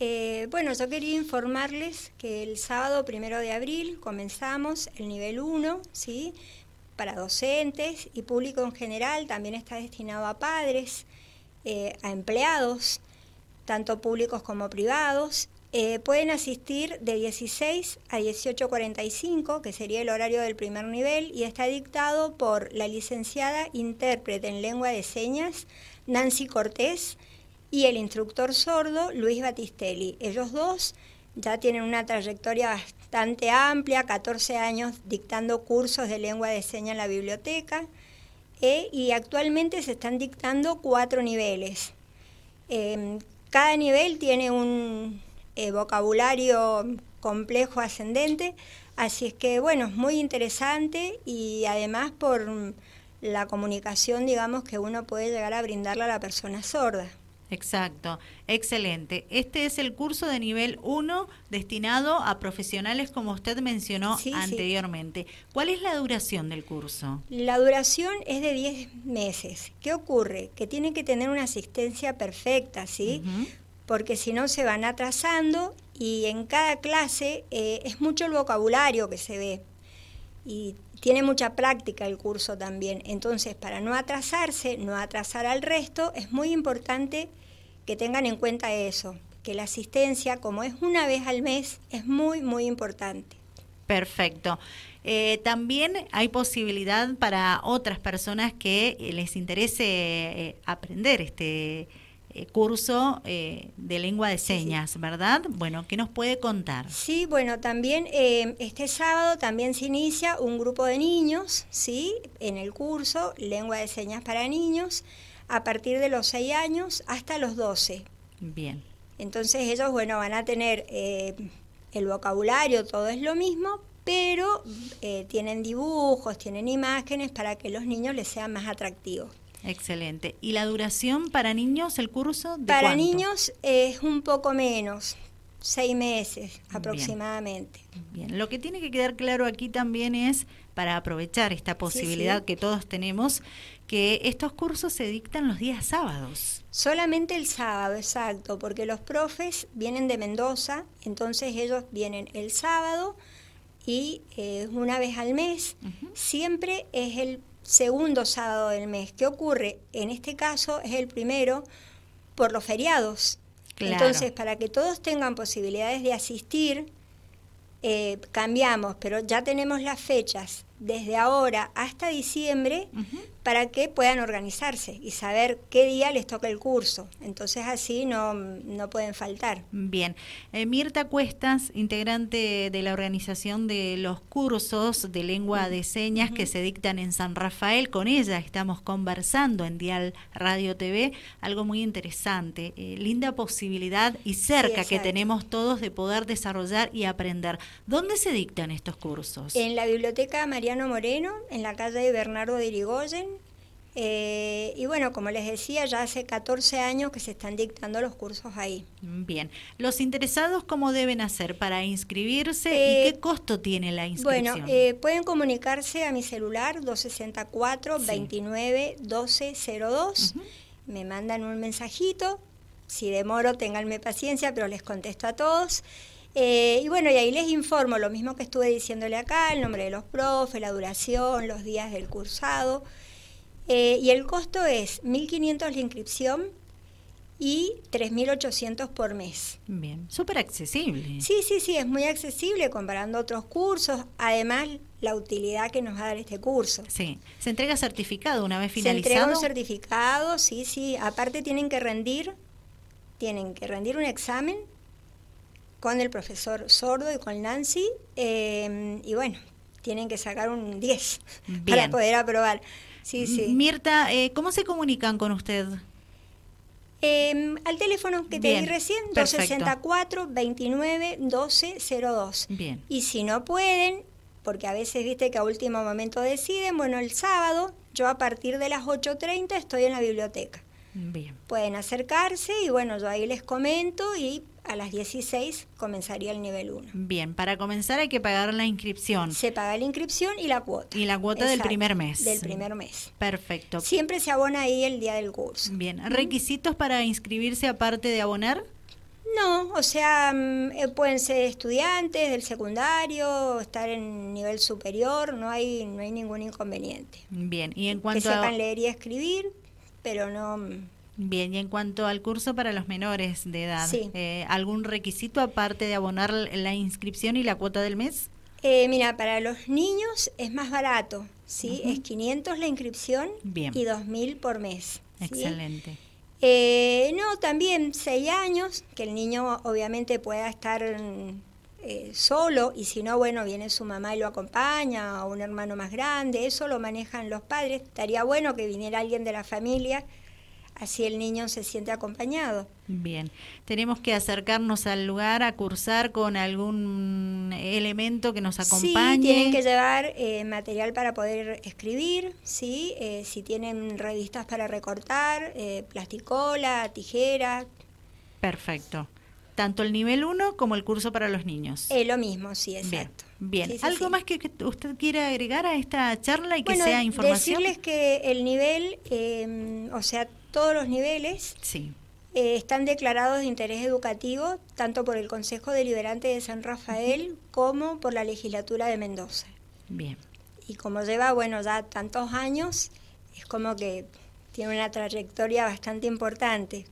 Eh, bueno, yo quería informarles que el sábado primero de abril comenzamos el nivel 1, ¿sí? Para docentes y público en general, también está destinado a padres, eh, a empleados, tanto públicos como privados. Eh, pueden asistir de 16 a 18.45, que sería el horario del primer nivel, y está dictado por la licenciada intérprete en lengua de señas, Nancy Cortés, y el instructor sordo Luis Batistelli. Ellos dos ya tienen una trayectoria bastante amplia, 14 años dictando cursos de lengua de señas en la biblioteca eh, y actualmente se están dictando cuatro niveles. Em, cada nivel tiene un eh, vocabulario complejo ascendente, así es que bueno, es muy interesante y además por la comunicación, digamos, que uno puede llegar a brindarle a la persona sorda. Exacto, excelente. Este es el curso de nivel 1 destinado a profesionales como usted mencionó anteriormente. ¿Cuál es la duración del curso? La duración es de 10 meses. ¿Qué ocurre? Que tienen que tener una asistencia perfecta, ¿sí? Porque si no se van atrasando y en cada clase eh, es mucho el vocabulario que se ve. Y tiene mucha práctica el curso también. Entonces, para no atrasarse, no atrasar al resto, es muy importante que tengan en cuenta eso, que la asistencia, como es una vez al mes, es muy, muy importante. Perfecto. Eh, también hay posibilidad para otras personas que les interese eh, aprender este eh, curso de lengua de señas, ¿verdad? Bueno, ¿qué nos puede contar? Sí, bueno, también este sábado también se inicia un grupo de niños, ¿sí? En el curso Lengua de Señas para Niños a partir de los 6 años hasta los 12. Bien. Entonces ellos, bueno, van a tener eh, el vocabulario, todo es lo mismo, pero eh, tienen dibujos, tienen imágenes para que los niños les sean más atractivos. Excelente. ¿Y la duración para niños, el curso? De para niños es un poco menos, seis meses aproximadamente. Bien. lo que tiene que quedar claro aquí también es, para aprovechar esta posibilidad que todos tenemos, que estos cursos se dictan los días sábados. Solamente el sábado, exacto, porque los profes vienen de Mendoza, entonces ellos vienen el sábado y eh, una vez al mes, siempre es el segundo sábado del mes. ¿Qué ocurre? En este caso es el primero por los feriados. Entonces, para que todos tengan posibilidades de asistir, eh, cambiamos, pero ya tenemos las fechas desde ahora hasta diciembre para que puedan organizarse y saber qué día les toca el curso. Entonces así no, no pueden faltar. Bien. Eh, Mirta Cuestas, integrante de la organización de los cursos de lengua de señas que se dictan en San Rafael, con ella estamos conversando en Dial Radio TV, algo muy interesante, eh, linda posibilidad y cerca que tenemos todos de poder desarrollar y aprender. ¿Dónde se dictan estos cursos? En la Biblioteca Mariano Moreno, en la calle de Bernardo de Irigoyen, eh, y bueno, como les decía, ya hace 14 años que se están dictando los cursos ahí. Bien. ¿Los interesados cómo deben hacer para inscribirse y qué eh, costo tiene la inscripción? Bueno, eh, pueden comunicarse a mi celular 264-29-1202. Me mandan un mensajito. Si demoro, ténganme paciencia, pero les contesto a todos. y bueno, y ahí les informo lo mismo que estuve diciéndole acá, el nombre de los profes, la duración, los días del cursado. Eh, y el costo es 1.500 la inscripción y 3.800 por mes. Bien, súper accesible. Sí, sí, sí, es muy accesible comparando otros cursos. Además, la utilidad que nos va a dar este curso. Sí, se entrega certificado una vez finalizado. Se entrega un certificado, sí, sí. Aparte tienen que rendir, tienen que rendir un examen con el profesor Sordo y con Nancy. Eh, y bueno, tienen que sacar un 10 para poder aprobar. Sí, sí. Mirta, eh, ¿cómo se comunican con usted? Em, al teléfono que te di recién, 264-29-1202. Bien. Y si no pueden, porque a veces viste que a último momento deciden, bueno, el sábado, yo a partir de las 8.30 estoy en la biblioteca. Bien. Pueden acercarse y bueno, yo ahí les comento y a las 16 comenzaría el nivel 1. Bien, para comenzar hay que pagar la inscripción. Se paga la inscripción y la cuota. Y la cuota del primer mes. Del primer mes. Perfecto. Siempre se abona ahí el día del curso. Bien, ¿requisitos para inscribirse aparte de abonar? No, o sea, mm, eh, pueden ser estudiantes del secundario, estar en nivel superior, no hay, no hay ningún inconveniente. Bien, y en cuanto que sepan leer y escribir, pero no... Bien, y en cuanto al curso para los menores de edad, Sí. eh, ¿algún requisito aparte de abonar la inscripción y la cuota del mes? Eh, mira, para los niños es más barato, ¿sí? Es 500 la inscripción Bien. y 2.000 por mes. ¿sí? Excelente. Eh, no, también 6 años, que el niño obviamente pueda estar eh, solo y si no, bueno, viene su mamá y lo acompaña o un hermano más grande, eso lo manejan los padres. Estaría bueno que viniera alguien de la familia, así el niño se siente acompañado. Bien, tenemos que acercarnos al lugar a cursar con algún elemento que nos acompañe. Sí, tienen que llevar eh, material para poder escribir, sí, Eh, si tienen revistas para recortar, eh, plasticola, tijera, Perfecto. Tanto el nivel 1 como el curso para los niños. eh, lo mismo, sí, exacto. bien. Sí, sí, ¿Algo sí. más que, que usted quiera agregar a esta charla y que bueno, sea información? decirles que el nivel, eh, o sea, todos los niveles Sí, eh, están declarados de interés educativo tanto por el Consejo Deliberante de San Rafael como por la legislatura de Mendoza. bien. Y como lleva, bueno, ya tantos años, es como que tiene una trayectoria bastante importante.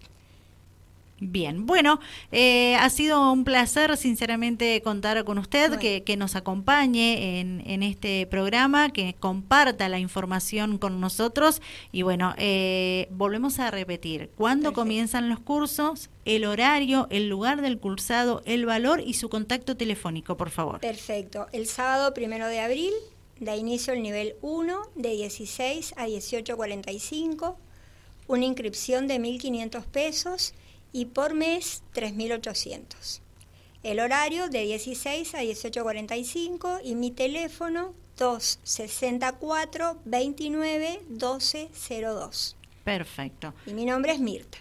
Bien, bueno, eh, ha sido un placer sinceramente contar con usted, Bueno. que, que nos acompañe en, en este programa, que comparta la información con nosotros y bueno, eh, volvemos a repetir, ¿cuándo Perfecto. comienzan los cursos? El horario, el lugar del cursado, el valor y su contacto telefónico, por favor. Perfecto. El sábado primero de abril da inicio el nivel 1 de 16 a 18.45, una inscripción de 1.500 pesos y por mes 3.800. El horario de 16 a 18.45 y mi teléfono 264 29 12 02. Perfecto. Y mi nombre es Mirta.